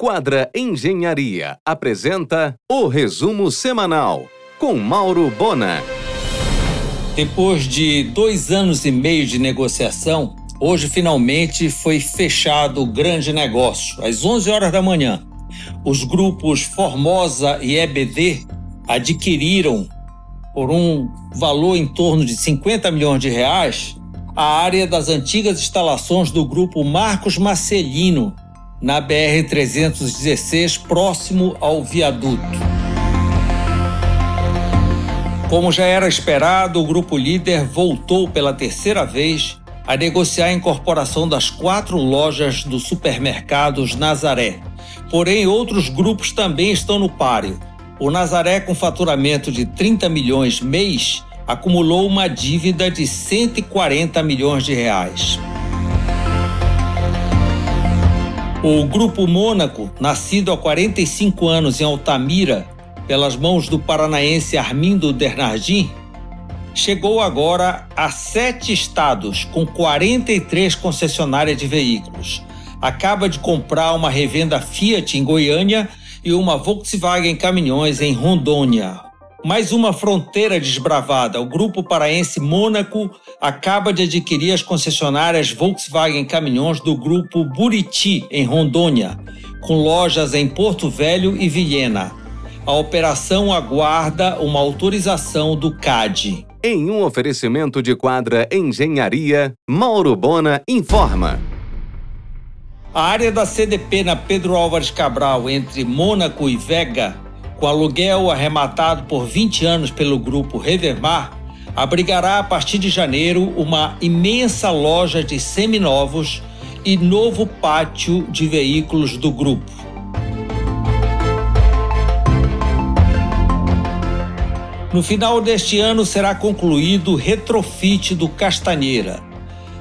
Quadra Engenharia apresenta o resumo semanal com Mauro Bona. Depois de dois anos e meio de negociação, hoje finalmente foi fechado o grande negócio, às 11 horas da manhã. Os grupos Formosa e EBD adquiriram por um valor em torno de 50 milhões de reais a área das antigas instalações do grupo Marcos Marcelino, na BR-316, próximo ao viaduto. Como já era esperado, o grupo líder voltou pela terceira vez a negociar a incorporação das quatro lojas do supermercados Nazaré. Porém, outros grupos também estão no páreo. O Nazaré, com faturamento de 30 milhões mês, acumulou uma dívida de 140 milhões de reais. O Grupo Mônaco, nascido há 45 anos em Altamira, pelas mãos do paranaense Armindo Bernardin, chegou agora a sete estados, com 43 concessionárias de veículos. Acaba de comprar uma revenda Fiat em Goiânia e uma Volkswagen Caminhões em Rondônia. Mais uma fronteira desbravada. O grupo paraense Mônaco acaba de adquirir as concessionárias Volkswagen Caminhões do grupo Buriti, em Rondônia, com lojas em Porto Velho e Vilhena. A operação aguarda uma autorização do CAD. Em um oferecimento de quadra Engenharia, Mauro Bona informa. A área da CDP na Pedro Álvares Cabral, entre Mônaco e Vega, com aluguel arrematado por 20 anos pelo grupo Revermar, abrigará a partir de janeiro uma imensa loja de seminovos e novo pátio de veículos do grupo. No final deste ano será concluído o retrofit do Castanheira.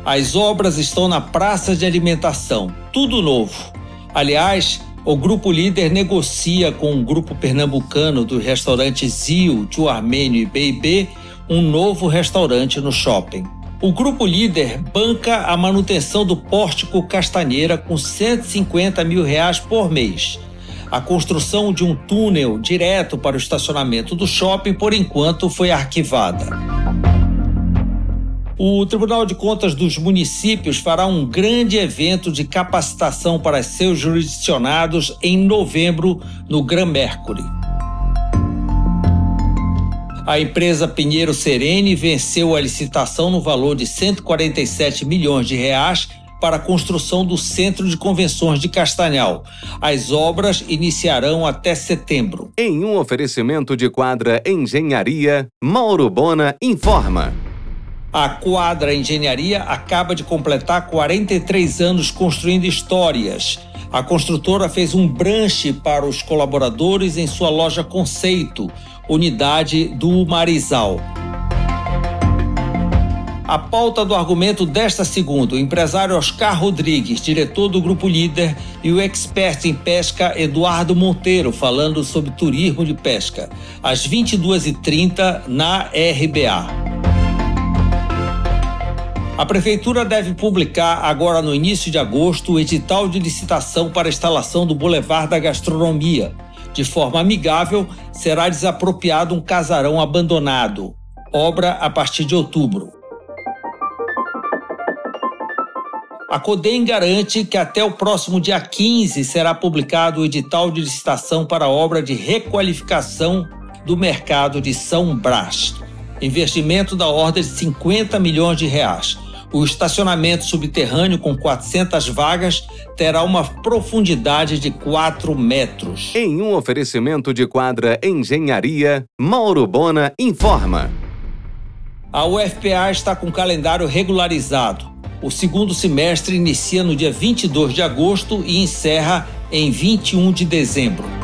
As obras estão na praça de alimentação, tudo novo. Aliás, o grupo líder negocia com o grupo pernambucano do restaurante Zio, Tio Armênio e B&B um novo restaurante no shopping. O grupo líder banca a manutenção do pórtico Castanheira com 150 mil reais por mês. A construção de um túnel direto para o estacionamento do shopping, por enquanto, foi arquivada. O Tribunal de Contas dos Municípios fará um grande evento de capacitação para seus jurisdicionados em novembro no Gran Mercury. A empresa Pinheiro Serene venceu a licitação no valor de 147 milhões de reais para a construção do Centro de Convenções de Castanhal. As obras iniciarão até setembro. Em um oferecimento de quadra Engenharia, Mauro Bona informa. A Quadra Engenharia acaba de completar 43 anos construindo histórias. A construtora fez um branche para os colaboradores em sua loja Conceito, unidade do Marizal. A pauta do argumento desta segunda, o empresário Oscar Rodrigues, diretor do Grupo Líder, e o expert em pesca Eduardo Monteiro, falando sobre turismo de pesca, às 22h30 na RBA. A Prefeitura deve publicar, agora no início de agosto, o edital de licitação para a instalação do Boulevard da Gastronomia. De forma amigável, será desapropriado um casarão abandonado. Obra a partir de outubro. A CODEM garante que até o próximo dia 15 será publicado o edital de licitação para a obra de requalificação do mercado de São Brás. Investimento da ordem de 50 milhões de reais. O estacionamento subterrâneo com 400 vagas terá uma profundidade de 4 metros. Em um oferecimento de quadra Engenharia, Mauro Bona informa. A UFPA está com calendário regularizado. O segundo semestre inicia no dia 22 de agosto e encerra em 21 de dezembro.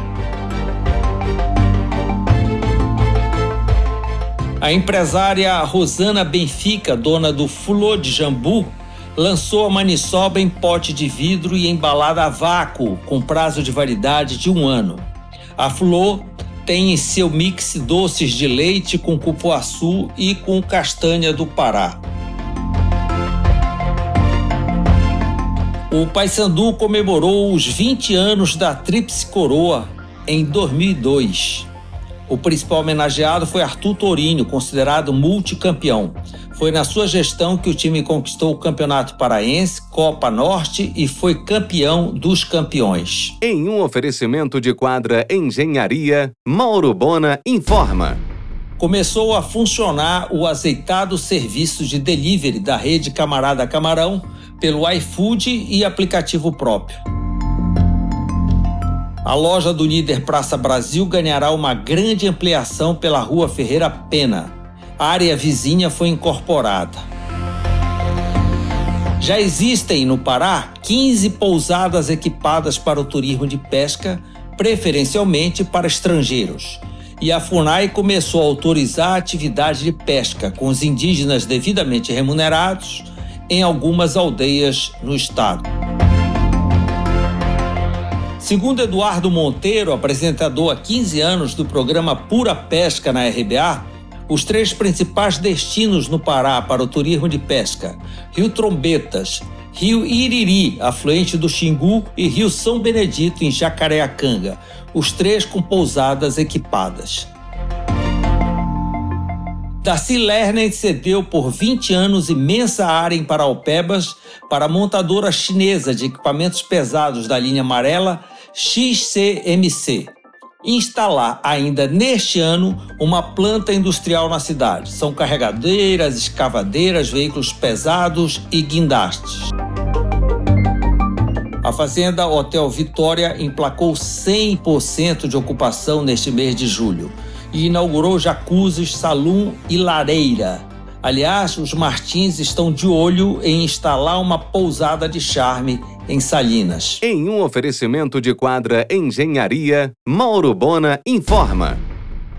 A empresária Rosana Benfica, dona do Fulô de Jambu, lançou a maniçoba em pote de vidro e embalada a vácuo, com prazo de validade de um ano. A Fulô tem em seu mix doces de leite com cupuaçu e com castanha do Pará. O Paysandu comemorou os 20 anos da Tríplice Coroa em 2002. O principal homenageado foi Arthur Torinho, considerado multicampeão. Foi na sua gestão que o time conquistou o Campeonato Paraense, Copa Norte e foi campeão dos campeões. Em um oferecimento de quadra Engenharia, Mauro Bona informa. Começou a funcionar o azeitado serviço de delivery da rede Camarada Camarão pelo iFood e aplicativo próprio. A loja do líder Praça Brasil ganhará uma grande ampliação pela Rua Ferreira Pena. A área vizinha foi incorporada. Já existem no Pará 15 pousadas equipadas para o turismo de pesca, preferencialmente para estrangeiros. E a FUNAI começou a autorizar a atividade de pesca com os indígenas devidamente remunerados em algumas aldeias no estado. Segundo Eduardo Monteiro, apresentador há 15 anos do programa Pura Pesca na RBA, os três principais destinos no Pará para o turismo de pesca: Rio Trombetas, Rio Iriri, afluente do Xingu, e Rio São Benedito, em Jacareacanga, os três com pousadas equipadas. Darcy Lerner cedeu por 20 anos imensa área em Paraupebas para a montadora chinesa de equipamentos pesados da linha amarela XCMC. Instalar ainda neste ano uma planta industrial na cidade. São carregadeiras, escavadeiras, veículos pesados e guindastes. A Fazenda Hotel Vitória emplacou 100% de ocupação neste mês de julho e inaugurou jacuzzis, salão e lareira. Aliás, os Martins estão de olho em instalar uma pousada de charme em Salinas. Em um oferecimento de quadra Engenharia, Mauro Bona informa.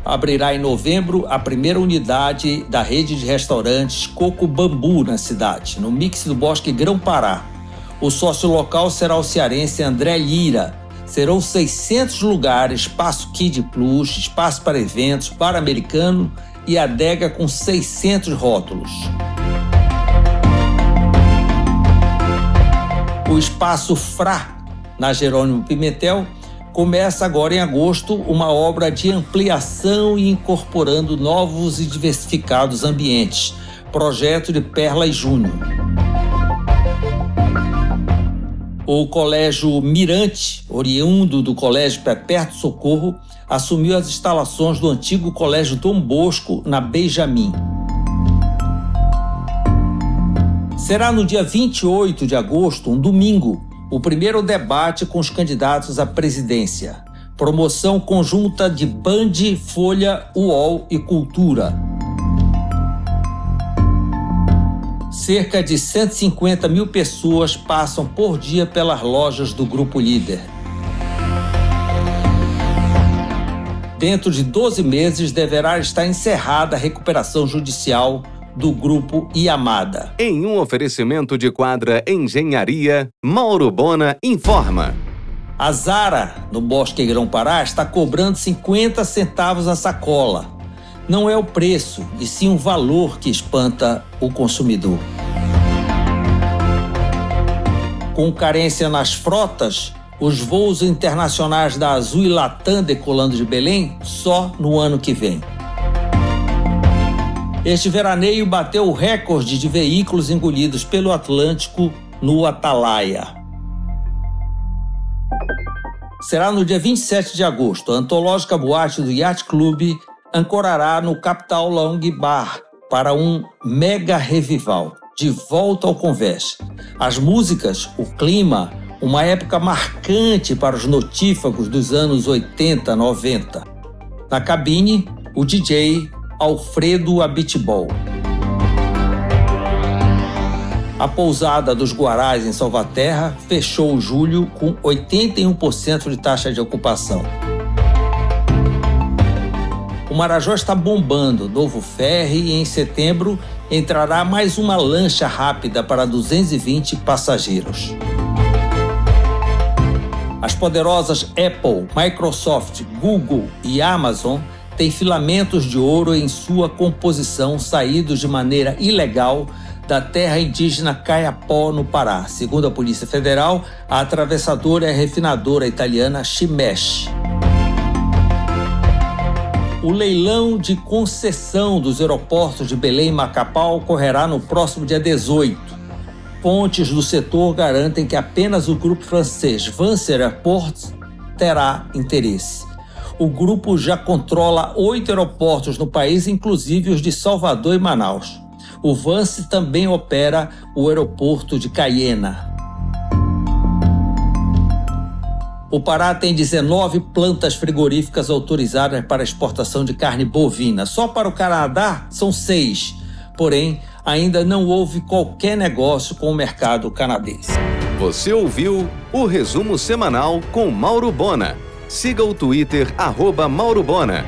Abrirá em novembro a primeira unidade da rede de restaurantes Coco Bambu na cidade, no mix do Bosque Grão-Pará. O sócio local será o cearense André Lira, Serão 600 lugares, espaço Kid Plus, espaço para eventos, para americano e adega com 600 rótulos. O espaço Fra, na Jerônimo Pimentel, começa agora em agosto uma obra de ampliação e incorporando novos e diversificados ambientes. Projeto de Perla e Júnior. O Colégio Mirante, oriundo do Colégio Perpétuo Socorro, assumiu as instalações do antigo Colégio Dom Bosco, na Benjamin. Será no dia 28 de agosto, um domingo, o primeiro debate com os candidatos à presidência. Promoção conjunta de Band, Folha, UOL e Cultura. Cerca de 150 mil pessoas passam por dia pelas lojas do Grupo Líder. Dentro de 12 meses deverá estar encerrada a recuperação judicial do Grupo Iamada. Em um oferecimento de quadra Engenharia, Mauro Bona informa. A Zara, no Bosque Grão Pará, está cobrando 50 centavos a sacola não é o preço, e sim o valor que espanta o consumidor. Com carência nas frotas, os voos internacionais da Azul e Latam decolando de Belém só no ano que vem. Este veraneio bateu o recorde de veículos engolidos pelo Atlântico no Atalaia. Será no dia 27 de agosto, a antológica boate do Yacht Club ancorará no Capital Long Bar para um mega revival. De volta ao Converse. As músicas, o clima, uma época marcante para os notífagos dos anos 80, 90. Na cabine, o DJ Alfredo Abitbol. A pousada dos Guarás em Salvaterra fechou julho com 81% de taxa de ocupação. O Marajó está bombando, novo ferry e em setembro entrará mais uma lancha rápida para 220 passageiros. As poderosas Apple, Microsoft, Google e Amazon tem filamentos de ouro em sua composição saídos de maneira ilegal da terra indígena Caiapó, no Pará. Segundo a Polícia Federal, a atravessadora é a refinadora italiana Chimesh. O leilão de concessão dos aeroportos de Belém e Macapá ocorrerá no próximo dia 18. Fontes do setor garantem que apenas o grupo francês Vinci Airports terá interesse. O grupo já controla oito aeroportos no país, inclusive os de Salvador e Manaus. O Vance também opera o aeroporto de Cayena. O Pará tem 19 plantas frigoríficas autorizadas para exportação de carne bovina. Só para o Canadá são seis. Porém, ainda não houve qualquer negócio com o mercado canadense. Você ouviu o resumo semanal com Mauro Bona. Siga o Twitter, arroba Mauro Bona.